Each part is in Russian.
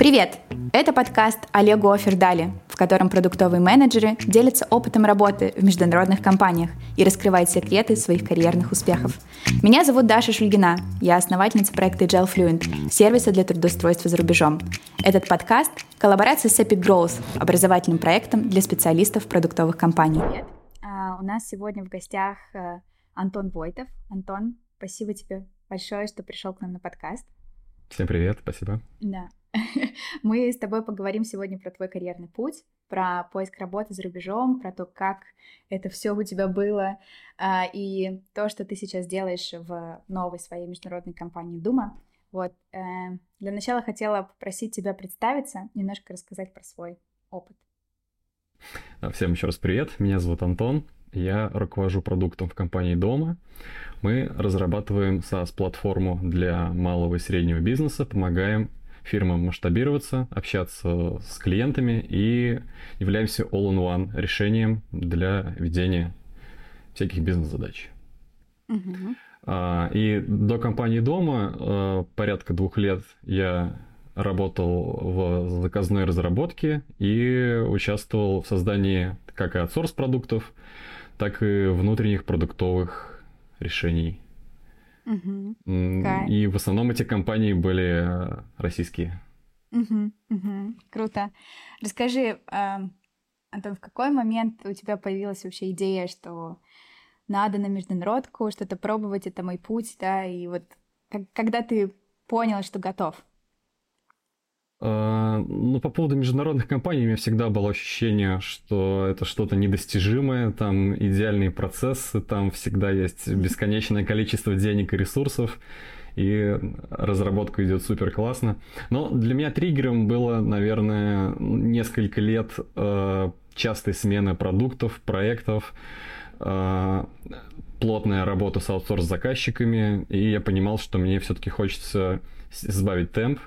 Привет! Это подкаст «Олегу Офердали», в котором продуктовые менеджеры делятся опытом работы в международных компаниях и раскрывают секреты своих карьерных успехов. Меня зовут Даша Шульгина, я основательница проекта Gel Fluent, сервиса для трудоустройства за рубежом. Этот подкаст – коллаборация с Epic Growth, образовательным проектом для специалистов продуктовых компаний. Привет! А, у нас сегодня в гостях э, Антон Войтов. Антон, спасибо тебе большое, что пришел к нам на подкаст. Всем привет, спасибо. Да. Мы с тобой поговорим сегодня про твой карьерный путь, про поиск работы за рубежом, про то, как это все у тебя было, а, и то, что ты сейчас делаешь в новой своей международной компании Дума. Вот. Э, для начала хотела попросить тебя представиться, немножко рассказать про свой опыт. Всем еще раз привет. Меня зовут Антон. Я руковожу продуктом в компании Дома. Мы разрабатываем SaaS-платформу для малого и среднего бизнеса, помогаем фирмам масштабироваться, общаться с клиентами и являемся all-in-one решением для ведения всяких бизнес-задач. Uh-huh. И до компании дома а, порядка двух лет я работал в заказной разработке и участвовал в создании как и отсорс продуктов, так и внутренних продуктовых решений. Угу. И в основном эти компании были э, российские. Угу, угу. Круто. Расскажи, э, Антон, в какой момент у тебя появилась вообще идея, что надо на международку, что-то пробовать, это мой путь, да, и вот когда ты понял, что готов? А, ну, по поводу международных компаний у меня всегда было ощущение, что это что-то недостижимое, там идеальные процессы, там всегда есть бесконечное количество денег и ресурсов, и разработка идет супер классно. Но для меня триггером было, наверное, несколько лет э, частой смены продуктов, проектов, э, плотная работа с аутсорс-заказчиками, и я понимал, что мне все-таки хочется сбавить темп,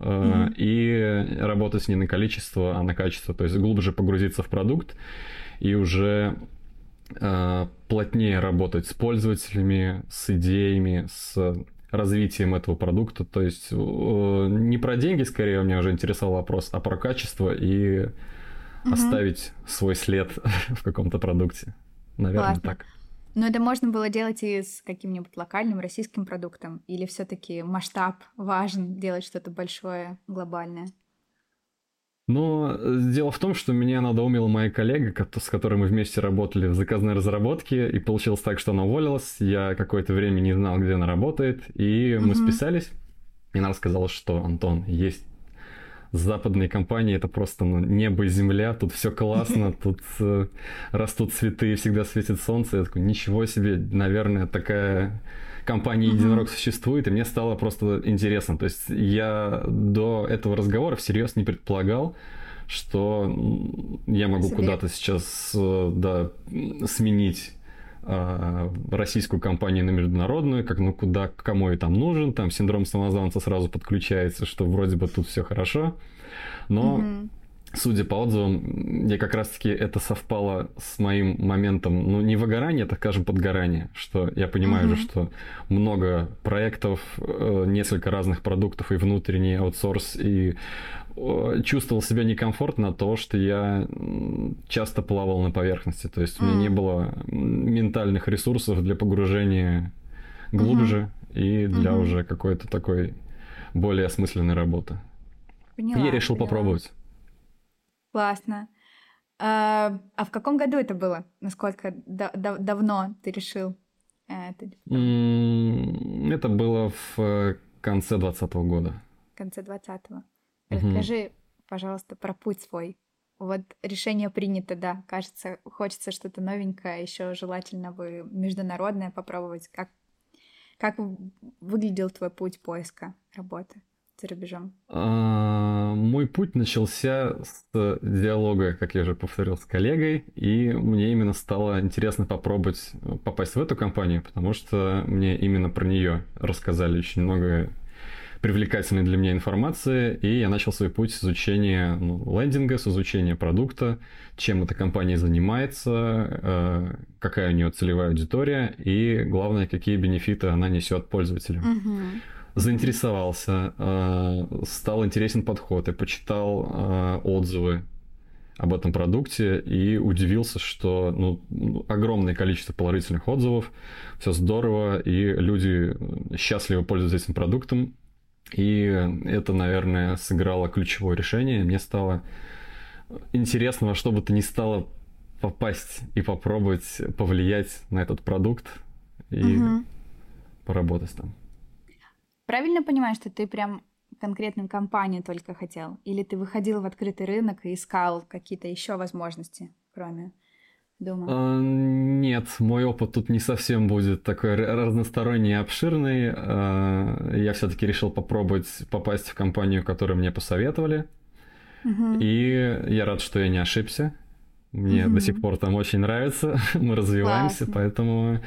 mm-hmm. и работать не на количество, а на качество, то есть глубже погрузиться в продукт и уже э, плотнее работать с пользователями, с идеями, с развитием этого продукта. То есть э, не про деньги, скорее, меня уже интересовал вопрос, а про качество и оставить свой след в каком-то продукте. Наверное, Классно. так. Но это можно было делать и с каким-нибудь локальным российским продуктом? Или все таки масштаб важен, делать что-то большое, глобальное? Но э, дело в том, что меня надоумила моя коллега, с которой мы вместе работали в заказной разработке, и получилось так, что она уволилась. Я какое-то время не знал, где она работает, и мы угу. списались. И она рассказала, что Антон, есть западные компании это просто ну, небо и земля, тут все классно, тут э, растут цветы, всегда светит солнце. Я такой, ничего себе, наверное, такая компания Единорог существует, и мне стало просто интересно. То есть я до этого разговора всерьез не предполагал, что я могу куда-то сейчас э, да, сменить российскую компанию на международную, как ну куда, кому и там нужен, там синдром самозванца сразу подключается, что вроде бы тут все хорошо, но угу. судя по отзывам, я как раз-таки это совпало с моим моментом, ну не выгорание, так скажем, подгорание, что я понимаю угу. же, что много проектов, э, несколько разных продуктов и внутренний аутсорс и чувствовал себя некомфортно от того, что я часто плавал на поверхности. То есть mm. у меня не было ментальных ресурсов для погружения глубже mm-hmm. и для mm-hmm. уже какой-то такой более осмысленной работы. Поняла, я решил поняла. попробовать. Классно. А, а в каком году это было? Насколько да- да- давно ты решил это? Это было в э, конце 2020 года. В конце 2020. Расскажи, угу. пожалуйста, про путь свой. Вот решение принято, да, кажется, хочется что-то новенькое, еще желательно бы международное попробовать. Как, как выглядел твой путь поиска работы за рубежом? А, мой путь начался с диалога, как я уже повторил, с коллегой, и мне именно стало интересно попробовать попасть в эту компанию, потому что мне именно про нее рассказали очень много привлекательной для меня информации, и я начал свой путь с изучения ну, лендинга, с изучения продукта, чем эта компания занимается, э, какая у нее целевая аудитория, и главное, какие бенефиты она несет пользователям. Угу. заинтересовался, э, стал интересен подход, я почитал э, отзывы об этом продукте и удивился, что ну, огромное количество положительных отзывов, все здорово, и люди счастливо пользуются этим продуктом. И это, наверное, сыграло ключевое решение. Мне стало интересно во что бы то ни стало попасть и попробовать повлиять на этот продукт и угу. поработать там. Правильно понимаю, что ты прям конкретную компанию только хотел? Или ты выходил в открытый рынок и искал какие-то еще возможности, кроме дома? А, нет, мой опыт тут не совсем будет такой разносторонний и обширный. А, я все-таки решил попробовать попасть в компанию, которую мне посоветовали. Угу. И я рад, что я не ошибся. Мне угу. до сих пор там очень нравится, мы развиваемся, Классно. поэтому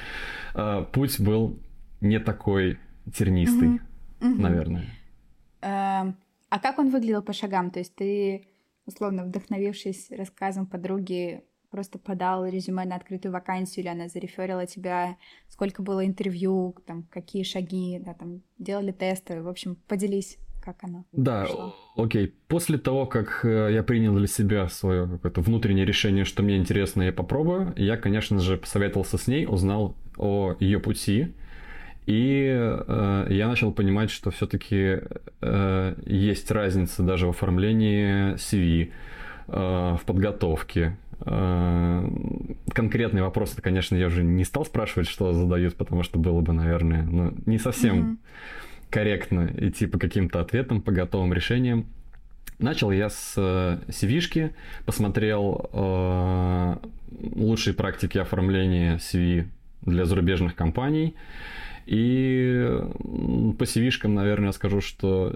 э, путь был не такой тернистый, угу. наверное. А как он выглядел по шагам? То есть ты, условно, вдохновившись рассказом подруги, просто подал резюме на открытую вакансию, или она зареферила тебя, сколько было интервью, там, какие шаги, да, там, делали тесты, в общем, поделись, как оно Да, прошло. окей. После того, как э, я принял для себя свое какое-то внутреннее решение, что мне интересно, я попробую, я, конечно же, посоветовался с ней, узнал о ее пути, и э, я начал понимать, что все-таки э, есть разница даже в оформлении CV, э, в подготовке. Э, конкретные вопросы, конечно, я уже не стал спрашивать, что задают, потому что было бы, наверное, ну, не совсем mm-hmm. корректно идти по каким-то ответам, по готовым решениям. Начал я с э, CV-шки, посмотрел э, лучшие практики оформления CV для зарубежных компаний. И по cv наверное, скажу, что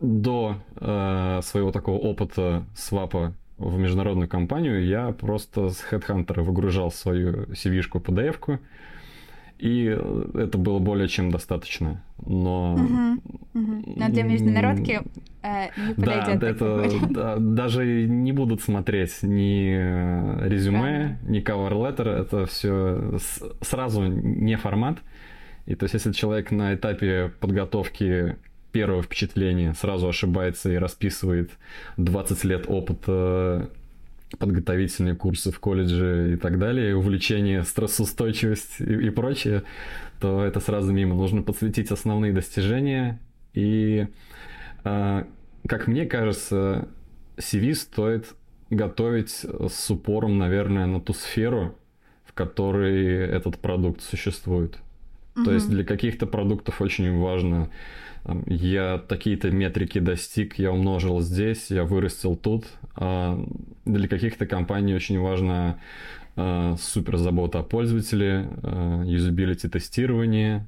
до э, своего такого опыта свапа в международную компанию я просто с HeadHunter выгружал свою CV-шку PDF-ку, и это было более чем достаточно. Но... Угу, угу. Но для международки э, не подойдет. Да, это да, даже не будут смотреть ни э, резюме, да. ни cover letter. Это все сразу не формат. И то есть, если человек на этапе подготовки первого впечатления сразу ошибается и расписывает 20 лет опыта подготовительные курсы в колледже и так далее, увлечение, стрессоустойчивость и, и прочее, то это сразу мимо. Нужно подсветить основные достижения. И, э, как мне кажется, CV стоит готовить с упором, наверное, на ту сферу, в которой этот продукт существует. Угу. То есть для каких-то продуктов очень важно, я такие-то метрики достиг, я умножил здесь, я вырастил тут. А для каких-то компаний очень важно а, супер забота о пользователе, а, юзабилити тестирование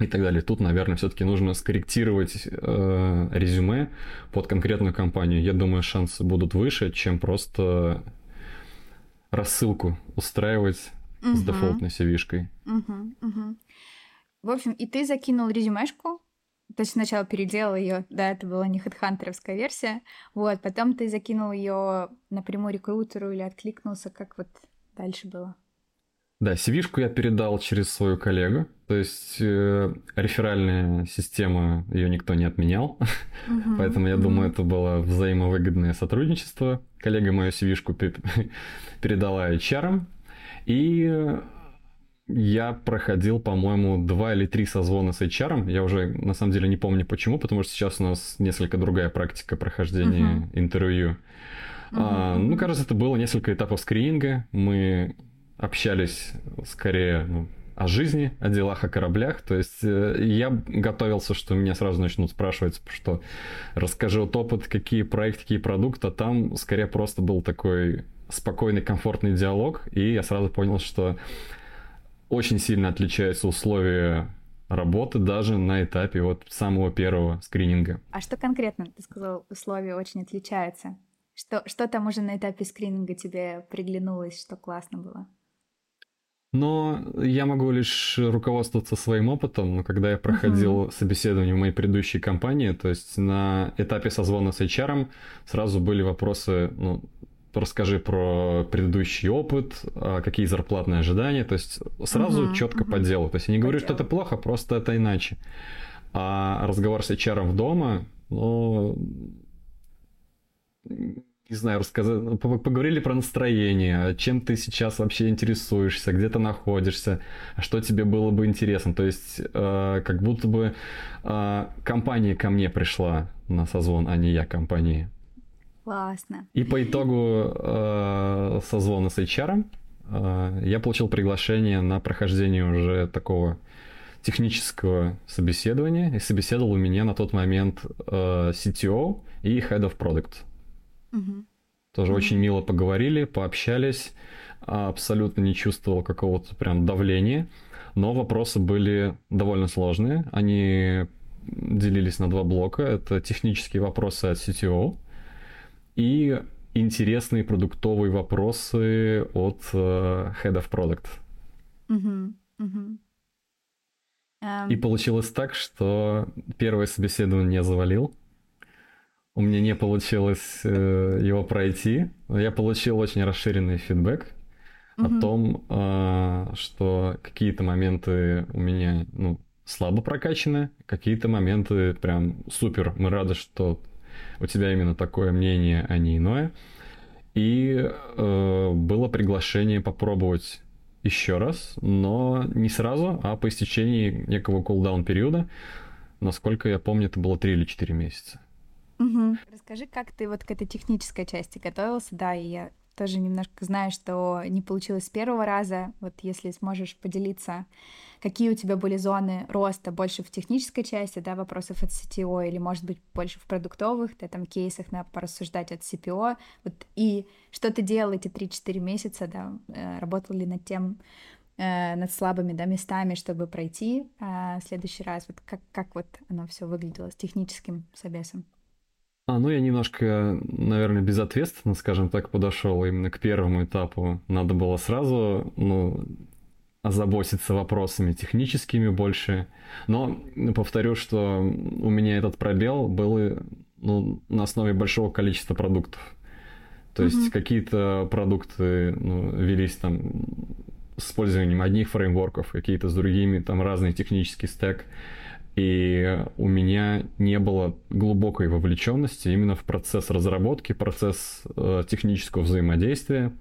и так далее. Тут, наверное, все-таки нужно скорректировать резюме под конкретную компанию. Я думаю, шансы будут выше, чем просто рассылку устраивать угу. с дефолтной CV-шкой. Угу, угу. В общем, и ты закинул резюмешку, то есть сначала переделал ее, да, это была не хедхантеровская версия, вот, потом ты закинул ее напрямую рекрутеру или откликнулся, как вот дальше было? Да, cv я передал через свою коллегу, то есть э, реферальная система, ее никто не отменял, uh-huh, поэтому я uh-huh. думаю, это было взаимовыгодное сотрудничество. Коллега мою cv передала HR, и я проходил, по-моему, два или три созвона с HR. Я уже, на самом деле, не помню почему, потому что сейчас у нас несколько другая практика прохождения uh-huh. интервью. Uh-huh. А, ну, кажется, это было несколько этапов скрининга. Мы общались скорее ну, о жизни, о делах, о кораблях. То есть э, я готовился, что меня сразу начнут спрашивать, что расскажи вот опыт, какие проекты, какие продукты. А там скорее просто был такой спокойный, комфортный диалог. И я сразу понял, что очень сильно отличаются условия работы даже на этапе вот самого первого скрининга. А что конкретно, ты сказал, условия очень отличаются? Что, что там уже на этапе скрининга тебе приглянулось, что классно было? Но я могу лишь руководствоваться своим опытом, но когда я проходил uh-huh. собеседование в моей предыдущей компании, то есть на этапе созвона с HR сразу были вопросы, ну, расскажи про предыдущий опыт, а какие зарплатные ожидания, то есть сразу угу, четко угу. по делу. То есть я не говорю, по что делу. это плохо, просто это иначе. А разговор с HR в дома, ну, не знаю, рассказать, ну, поговорили про настроение, чем ты сейчас вообще интересуешься, где ты находишься, что тебе было бы интересно. То есть, э, как будто бы э, компания ко мне пришла на созвон, а не я компании. Классно. И по итогу э, созвона с HR э, я получил приглашение на прохождение уже такого технического собеседования. И собеседовал у меня на тот момент э, CTO и Head of Product. Угу. Тоже угу. очень мило поговорили, пообщались. Абсолютно не чувствовал какого-то прям давления. Но вопросы были довольно сложные. Они делились на два блока. Это технические вопросы от CTO и интересные продуктовые вопросы от uh, Head of Product. Uh-huh, uh-huh. Um... И получилось так, что первое собеседование я завалил. У меня не получилось э, его пройти. Но я получил очень расширенный фидбэк uh-huh. о том, э, что какие-то моменты у меня ну, слабо прокачаны, какие-то моменты прям супер. Мы рады, что у тебя именно такое мнение, а не иное. И э, было приглашение попробовать еще раз, но не сразу, а по истечении некого кулдаун периода. Насколько я помню, это было 3 или 4 месяца. Угу. Расскажи, как ты вот к этой технической части готовился, да, и я тоже немножко знаю, что не получилось с первого раза. Вот если сможешь поделиться, какие у тебя были зоны роста больше в технической части, да, вопросов от CTO, или, может быть, больше в продуктовых, да, там, кейсах на порассуждать от CPO, вот, и что ты делал эти 3-4 месяца, да, э, работал ли над тем, э, над слабыми, да, местами, чтобы пройти а в следующий раз, вот как, как вот оно все выглядело с техническим собесом? А, ну я немножко, наверное, безответственно, скажем так, подошел именно к первому этапу. Надо было сразу, ну, озаботиться вопросами техническими больше. Но повторю, что у меня этот пробел был ну, на основе большого количества продуктов. То есть mm-hmm. какие-то продукты ну, велись там с использованием одних фреймворков, какие-то с другими, там разный технический стек и у меня не было глубокой вовлеченности именно в процесс разработки, процесс э, технического взаимодействия.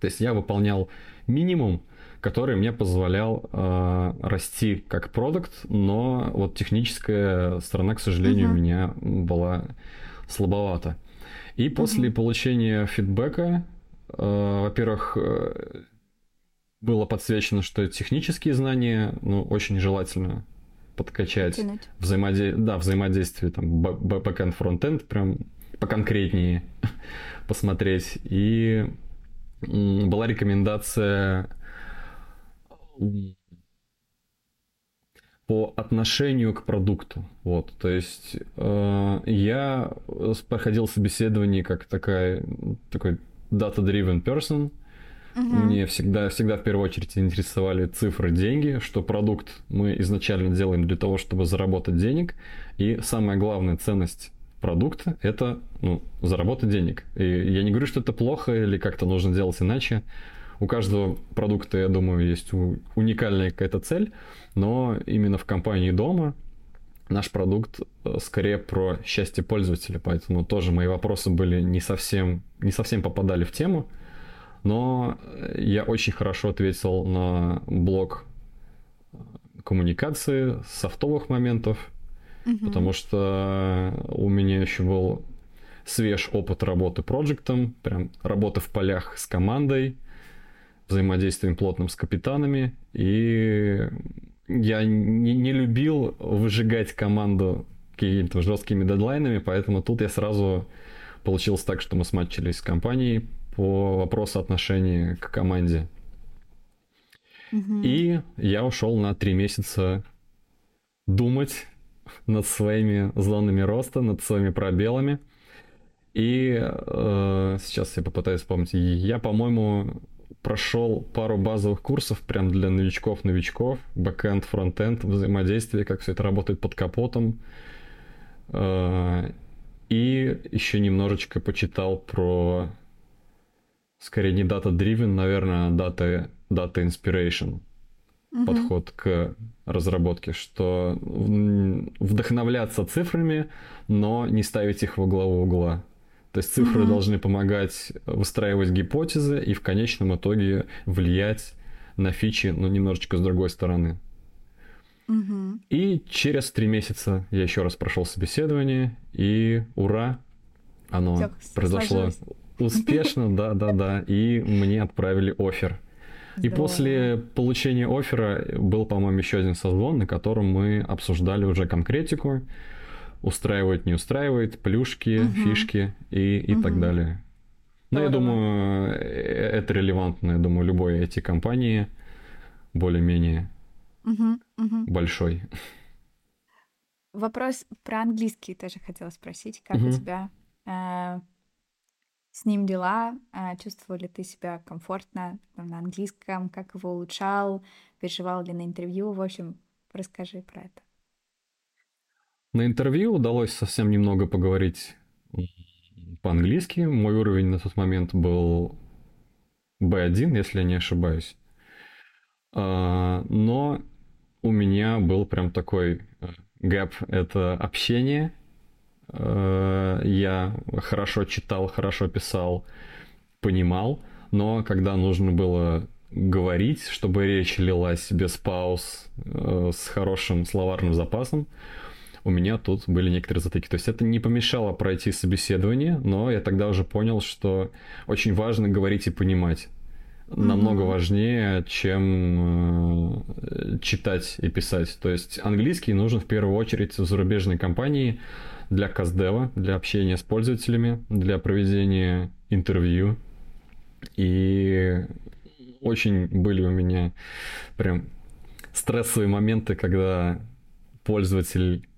То есть я выполнял минимум, который мне позволял э, расти как продукт, но вот техническая сторона, к сожалению, uh-huh. у меня была слабовата. И после uh-huh. получения фидбэка, э, во-первых, э, было подсвечено, что технические знания, ну, очень желательно подкачать взаимоде... да, взаимодействие там бэкэнд, фронтенд прям поконкретнее посмотреть. И была рекомендация по отношению к продукту. Вот, то есть э, я проходил собеседование как такая, такой data-driven person, Угу. Мне всегда, всегда в первую очередь интересовали цифры, деньги, что продукт мы изначально делаем для того, чтобы заработать денег. И самая главная ценность продукта – это ну, заработать денег. И я не говорю, что это плохо или как-то нужно делать иначе. У каждого продукта, я думаю, есть уникальная какая-то цель, но именно в компании дома наш продукт э, скорее про счастье пользователя, поэтому тоже мои вопросы были не совсем, не совсем попадали в тему но я очень хорошо ответил на блок коммуникации, софтовых моментов, угу. потому что у меня еще был свеж опыт работы проектом, прям работы в полях с командой, взаимодействием плотным с капитанами, и я не, не любил выжигать команду какими-то жесткими дедлайнами, поэтому тут я сразу получилось так, что мы сматчились с компанией, по вопросу отношения к команде. Угу. И я ушел на три месяца думать над своими зонами роста, над своими пробелами. И э, сейчас я попытаюсь вспомнить. Я, по-моему, прошел пару базовых курсов прям для новичков-новичков. Бэкэнд, фронтенд, взаимодействие, как все это работает под капотом. Э, и еще немножечко почитал про скорее не data-driven, наверное, а data, data inspiration. угу. подход к разработке, что вдохновляться цифрами, но не ставить их во главу угла. То есть цифры угу. должны помогать выстраивать гипотезы и в конечном итоге влиять на фичи, но немножечко с другой стороны. Угу. И через три месяца я еще раз прошел собеседование, и ура, оно Всё, произошло сложилось. успешно, да, да, да, и мне отправили офер. И после получения оффера был, по-моему, еще один созвон, на котором мы обсуждали уже конкретику, устраивает, не устраивает, плюшки, угу. фишки и, и угу. так далее. Ну, я думаю, э, это релевантно, я думаю, любой эти компании более-менее угу, угу. большой. Вопрос про английский тоже хотела спросить. Как угу. у тебя э, с ним дела? Э, чувствовал ли ты себя комфортно там, на английском? Как его улучшал? Переживал ли на интервью? В общем, расскажи про это. На интервью удалось совсем немного поговорить по-английски. Мой уровень на тот момент был B1, если я не ошибаюсь. А, но у меня был прям такой э, гэп — это общение. Э, я хорошо читал, хорошо писал, понимал, но когда нужно было говорить, чтобы речь лилась без пауз, э, с хорошим словарным запасом, у меня тут были некоторые затыки. То есть это не помешало пройти собеседование, но я тогда уже понял, что очень важно говорить и понимать. Намного mm-hmm. важнее, чем э, читать и писать. То есть английский нужен в первую очередь в зарубежной компании для каздева, для общения с пользователями, для проведения интервью. И очень были у меня прям стрессовые моменты, когда пользователь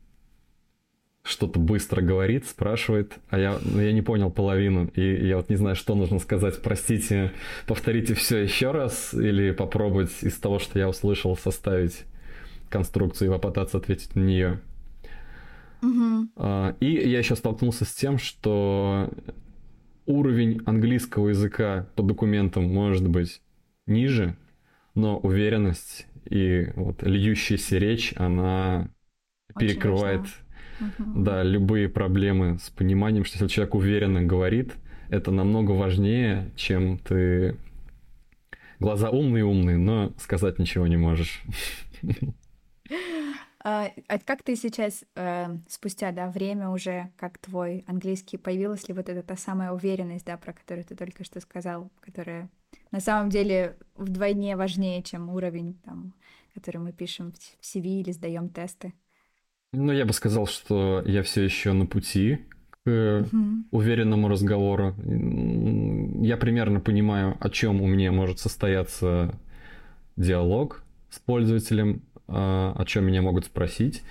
что-то быстро говорит, спрашивает, а я, ну, я не понял половину, и я вот не знаю, что нужно сказать. Простите, повторите все еще раз, или попробовать из того, что я услышал, составить конструкцию и попытаться ответить на нее. Uh-huh. И я еще столкнулся с тем, что уровень английского языка по документам может быть ниже, но уверенность и вот льющаяся речь, она Очень перекрывает важно Угу. Да, любые проблемы с пониманием, что если человек уверенно говорит, это намного важнее, чем ты глаза умные-умные, но сказать ничего не можешь. А, а как ты сейчас, э, спустя да, время уже, как твой английский, появилась ли вот эта та самая уверенность, да, про которую ты только что сказал, которая на самом деле вдвойне важнее, чем уровень, там, который мы пишем в CV или сдаем тесты? Ну, я бы сказал, что я все еще на пути к угу. уверенному разговору. Я примерно понимаю, о чем у меня может состояться диалог с пользователем, а, о чем меня могут спросить.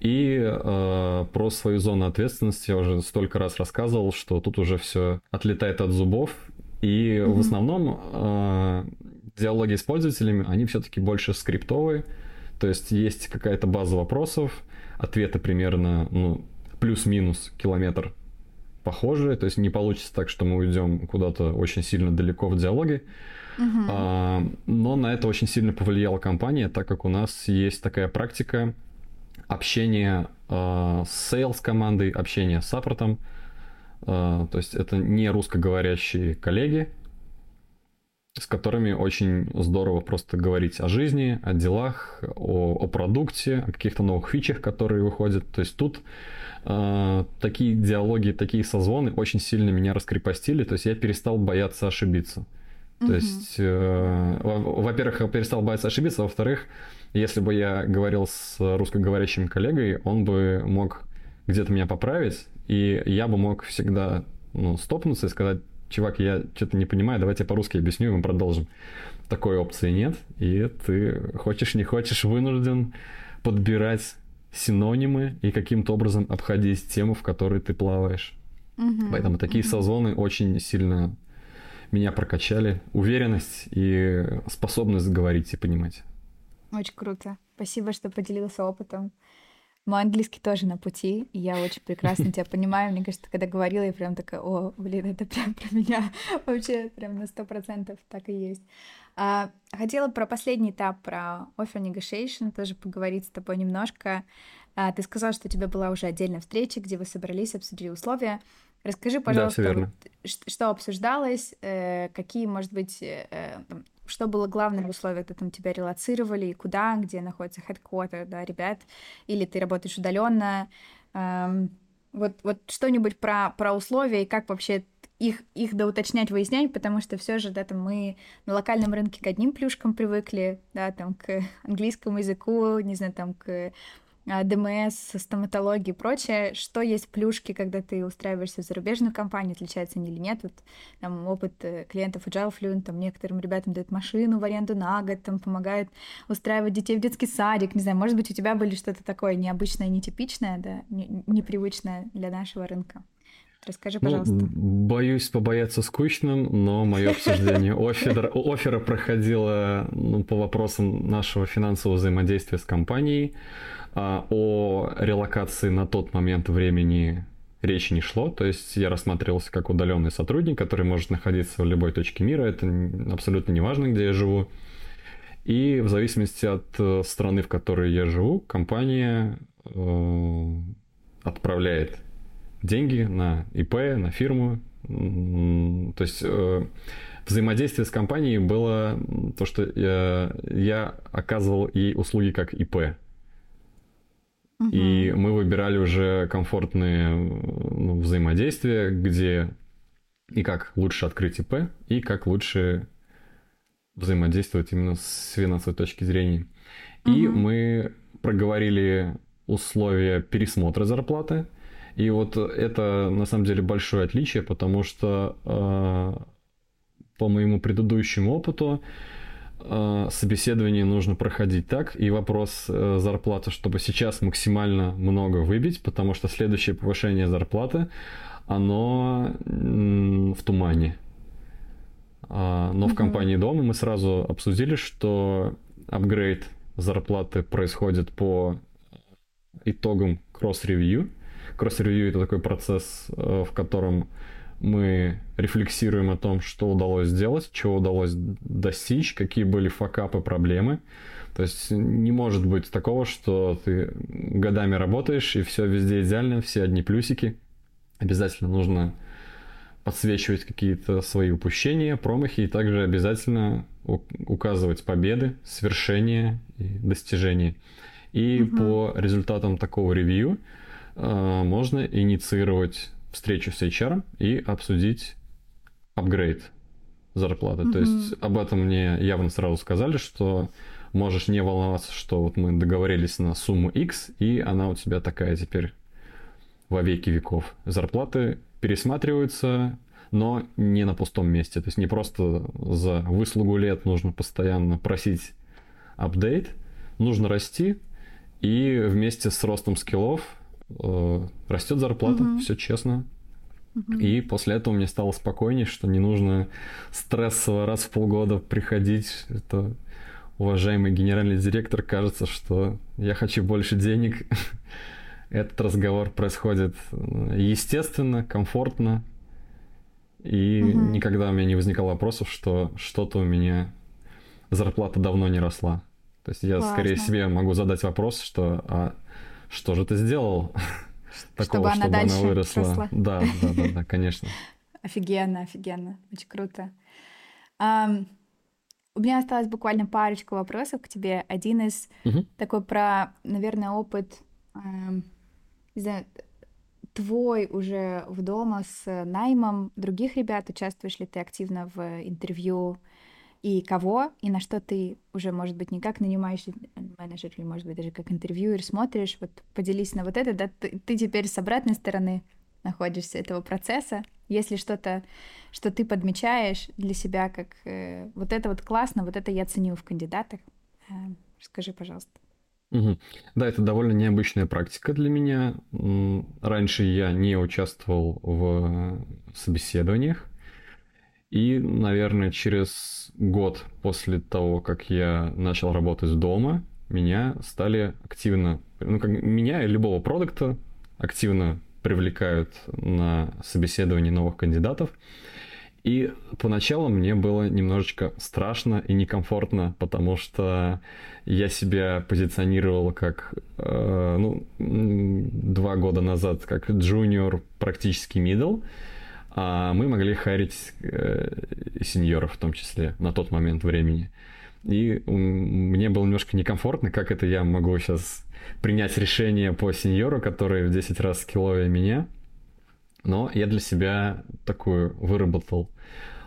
И э, про свою зону ответственности я уже столько раз рассказывал, что тут уже все отлетает от зубов. И mm в основном э, диалоги с пользователями, они все-таки больше скриптовые. То есть есть какая-то база вопросов, ответы примерно ну, плюс-минус километр похожие, то есть не получится так, что мы уйдем куда-то очень сильно далеко в диалоге. Uh-huh. А, но на это очень сильно повлияла компания, так как у нас есть такая практика общения а, с sales командой, общения с саппортом. А, то есть это не русскоговорящие коллеги, с которыми очень здорово просто говорить о жизни, о делах, о, о продукте, о каких-то новых фичах, которые выходят. То есть тут э, такие диалоги, такие созвоны очень сильно меня раскрепостили. То есть я перестал бояться ошибиться. То угу. есть, э, во-первых, я перестал бояться ошибиться, во-вторых, если бы я говорил с русскоговорящим коллегой, он бы мог где-то меня поправить, и я бы мог всегда ну, стопнуться и сказать, чувак, я что-то не понимаю, давайте я по-русски объясню, и мы продолжим. Такой опции нет, и ты хочешь, не хочешь, вынужден подбирать синонимы и каким-то образом обходить тему, в которой ты плаваешь. Угу, Поэтому такие угу. созвоны очень сильно меня прокачали. Уверенность и способность говорить и понимать. Очень круто. Спасибо, что поделился опытом. Мой английский тоже на пути, и я очень прекрасно тебя понимаю. Мне кажется, когда говорила, я прям такая, о, блин, это прям про меня. Вообще прям на сто процентов так и есть. А, хотела про последний этап, про offer negotiation, тоже поговорить с тобой немножко. А, ты сказал, что у тебя была уже отдельная встреча, где вы собрались, обсудили условия. Расскажи, пожалуйста, да, вот, что обсуждалось, э, какие, может быть, э, там, что было главным в условиях, когда там тебя релацировали, и куда, где находится headquarter, да, ребят, или ты работаешь удаленно. Эм, вот, вот что-нибудь про, про условия и как вообще их, их доуточнять, выяснять, потому что все же, да, там мы на локальном рынке к одним плюшкам привыкли, да, там к английскому языку, не знаю, там к ДМС, стоматологии и прочее, что есть плюшки, когда ты устраиваешься в зарубежную компанию, отличаются они или нет. Вот там опыт э, клиентов Agile Fluent, там некоторым ребятам дают машину в аренду на год, там помогают устраивать детей в детский садик, не знаю, может быть, у тебя были что-то такое необычное, нетипичное, да, непривычное для нашего рынка. Расскажи, ну, пожалуйста. Ну, боюсь побояться скучным, но мое обсуждение оффера, оффера проходило ну, по вопросам нашего финансового взаимодействия с компанией. А, о релокации на тот момент времени речи не шло. То есть я рассматривался как удаленный сотрудник, который может находиться в любой точке мира. Это абсолютно не важно, где я живу. И в зависимости от э, страны, в которой я живу, компания э, отправляет деньги на ИП, на фирму. То есть э, взаимодействие с компанией было то, что я, я оказывал ей услуги как ИП. И мы выбирали уже комфортные ну, взаимодействия, где и как лучше открыть ИП, и как лучше взаимодействовать именно с финансовой точки зрения. Угу. И мы проговорили условия пересмотра зарплаты. И вот это на самом деле большое отличие, потому что э, по моему предыдущему опыту Э, собеседование нужно проходить так, и вопрос э, зарплаты, чтобы сейчас максимально много выбить, потому что следующее повышение зарплаты, оно в тумане. А, но в компании дома мы сразу обсудили, что апгрейд зарплаты происходит по итогам кросс-ревью. Кросс-ревью это такой процесс, э, в котором мы рефлексируем о том, что удалось сделать, чего удалось достичь, какие были факапы, проблемы. То есть не может быть такого, что ты годами работаешь, и все везде идеально, все одни плюсики. Обязательно нужно подсвечивать какие-то свои упущения, промахи, и также обязательно указывать победы, свершения и достижения. И угу. по результатам такого ревью э, можно инициировать встречу с HR и обсудить апгрейд зарплаты. Mm-hmm. То есть об этом мне явно сразу сказали, что можешь не волноваться, что вот мы договорились на сумму X, и она у тебя такая теперь во веки веков. Зарплаты пересматриваются, но не на пустом месте. То есть не просто за выслугу лет нужно постоянно просить апдейт, нужно расти, и вместе с ростом скиллов растет зарплата, угу. все честно. Угу. И после этого мне стало спокойнее, что не нужно стрессово раз в полгода приходить. Это уважаемый генеральный директор, кажется, что я хочу больше денег. Этот разговор происходит естественно, комфортно. И угу. никогда у меня не возникало вопросов, что что-то у меня зарплата давно не росла. То есть я Классно. скорее себе могу задать вопрос, что а что же ты сделал такого, чтобы, она, чтобы она выросла? Росла. Да, да, да, да, конечно. Офигенно, офигенно, очень круто. Um, у меня осталось буквально парочку вопросов к тебе. Один из угу. такой про, наверное, опыт, эм, не знаю, твой уже в дома с наймом других ребят. Участвуешь ли ты активно в интервью и кого, и на что ты уже, может быть, не как нанимающий менеджер, или, может быть, даже как интервьюер смотришь, вот поделись на вот это, да, ты, ты теперь с обратной стороны находишься этого процесса, если что-то, что ты подмечаешь для себя, как э, вот это вот классно, вот это я ценю в кандидатах, э, расскажи, пожалуйста. Угу. Да, это довольно необычная практика для меня. Раньше я не участвовал в собеседованиях, и, наверное, через год после того, как я начал работать дома, меня стали активно ну, как меня и любого продукта активно привлекают на собеседование новых кандидатов. И поначалу мне было немножечко страшно и некомфортно, потому что я себя позиционировал как, э, ну, два года назад, как джуниор, практически middle, а мы могли харить э, сеньоров в том числе на тот момент времени. И мне было немножко некомфортно, как это я могу сейчас принять решение по сеньору, который в 10 раз скилловее меня. Но я для себя такую выработал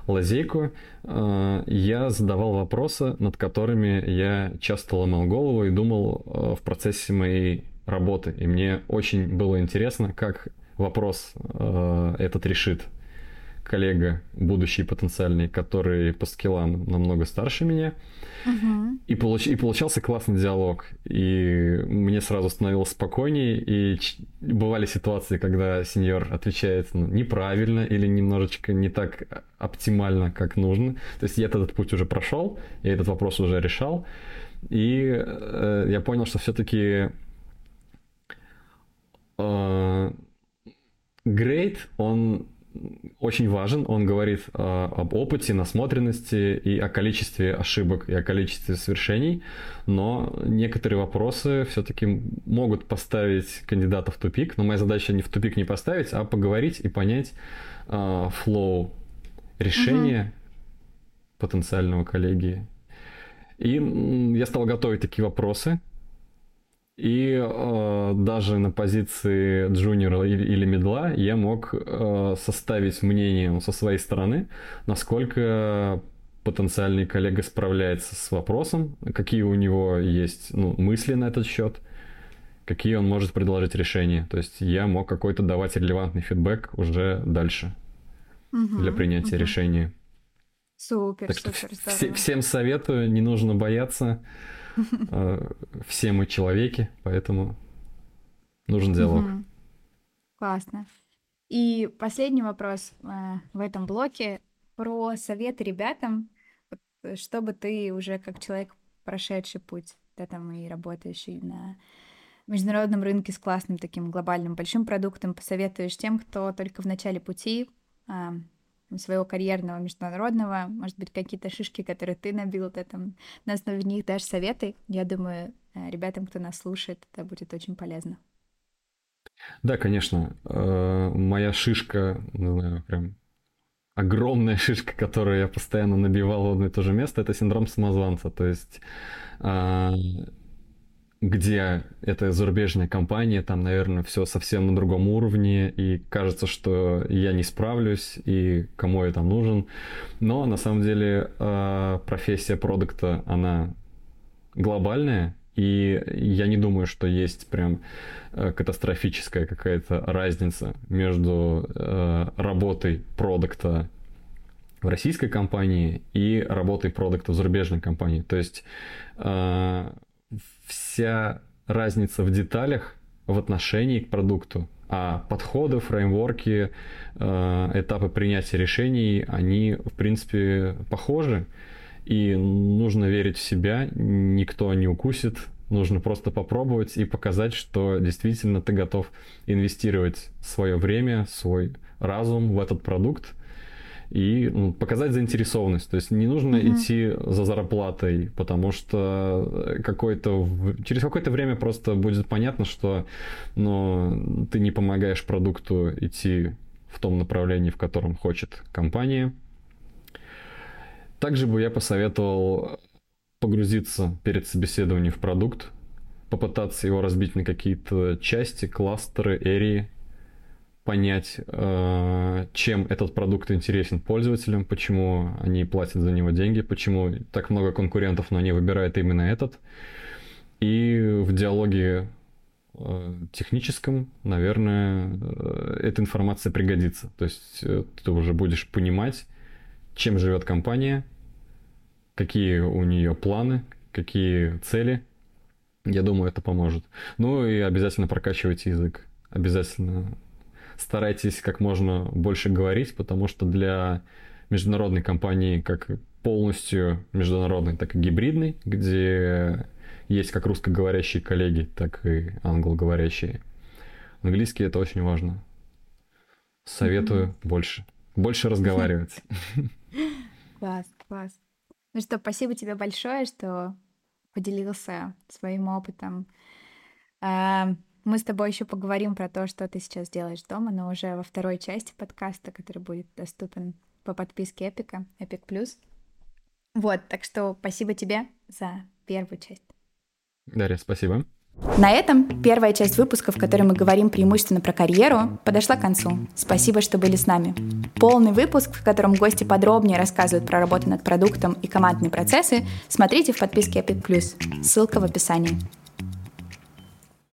лазейку. Э, я задавал вопросы, над которыми я часто ломал голову и думал э, в процессе моей работы. И мне очень было интересно, как вопрос э, этот решит коллега, будущий потенциальный, который по скиллам намного старше меня. Uh-huh. И, получ... и получался классный диалог. И мне сразу становилось спокойнее. И бывали ситуации, когда сеньор отвечает ну, неправильно или немножечко не так оптимально, как нужно. То есть я этот путь уже прошел, я этот вопрос уже решал. И э, я понял, что все-таки э, Great, он очень важен. Он говорит э, об опыте, насмотренности и о количестве ошибок и о количестве свершений. Но некоторые вопросы все-таки могут поставить кандидата в тупик. Но моя задача не в тупик не поставить, а поговорить и понять э, флоу решения угу. потенциального коллеги. И я стал готовить такие вопросы и э, даже на позиции джуниора или, или медла я мог э, составить мнение со своей стороны, насколько потенциальный коллега справляется с вопросом, какие у него есть ну, мысли на этот счет, какие он может предложить решения. То есть я мог какой-то давать релевантный фидбэк уже дальше угу, для принятия угу. решения. Супер, так супер, что здорово. всем советую, не нужно бояться. Э, все мы человеки, поэтому нужен диалог. Классно. И последний вопрос э, в этом блоке про советы ребятам, чтобы ты уже как человек, прошедший путь, да, там и работающий на международном рынке с классным таким глобальным большим продуктом, посоветуешь тем, кто только в начале пути, а, своего карьерного международного, может быть, какие-то шишки, которые ты набил, ты там на основе них дашь советы. Я думаю, э, ребятам, кто нас слушает, это будет очень полезно. Да, конечно. Э, моя шишка, не знаю, прям огромная шишка, которую я постоянно набивал в одно и то же место, это синдром самозванца. То есть а, где это зарубежная компания, там, наверное, все совсем на другом уровне, и кажется, что я не справлюсь, и кому я там нужен. Но на самом деле э, профессия продукта, она глобальная, и я не думаю, что есть прям э, катастрофическая какая-то разница между э, работой продукта в российской компании и работой продукта в зарубежной компании. То есть вся разница в деталях в отношении к продукту. А подходы, фреймворки, э, этапы принятия решений, они, в принципе, похожи. И нужно верить в себя, никто не укусит, нужно просто попробовать и показать, что действительно ты готов инвестировать свое время, свой разум в этот продукт, и ну, показать заинтересованность. То есть не нужно mm-hmm. идти за зарплатой, потому что какой-то, через какое-то время просто будет понятно, что ну, ты не помогаешь продукту идти в том направлении, в котором хочет компания. Также бы я посоветовал погрузиться перед собеседованием в продукт, попытаться его разбить на какие-то части, кластеры, эрии, понять, э, чем этот продукт интересен пользователям, почему они платят за него деньги, почему так много конкурентов, но они выбирают именно этот. И в диалоге э, техническом, наверное, э, эта информация пригодится. То есть ты уже будешь понимать, чем живет компания, какие у нее планы, какие цели. Я думаю, это поможет. Ну и обязательно прокачивайте язык. Обязательно старайтесь как можно больше говорить, потому что для международной компании, как полностью международной, так и гибридной, где есть как русскоговорящие коллеги, так и англоговорящие. Английский это очень важно. Советую mm-hmm. больше. Больше разговаривать. Класс, класс. Ну что, спасибо тебе большое, что поделился своим опытом. Мы с тобой еще поговорим про то, что ты сейчас делаешь дома, но уже во второй части подкаста, который будет доступен по подписке Эпика, Эпик Плюс. Вот, так что спасибо тебе за первую часть. Дарья, спасибо. На этом первая часть выпуска, в которой мы говорим преимущественно про карьеру, подошла к концу. Спасибо, что были с нами. Полный выпуск, в котором гости подробнее рассказывают про работу над продуктом и командные процессы, смотрите в подписке Epic Plus. Ссылка в описании.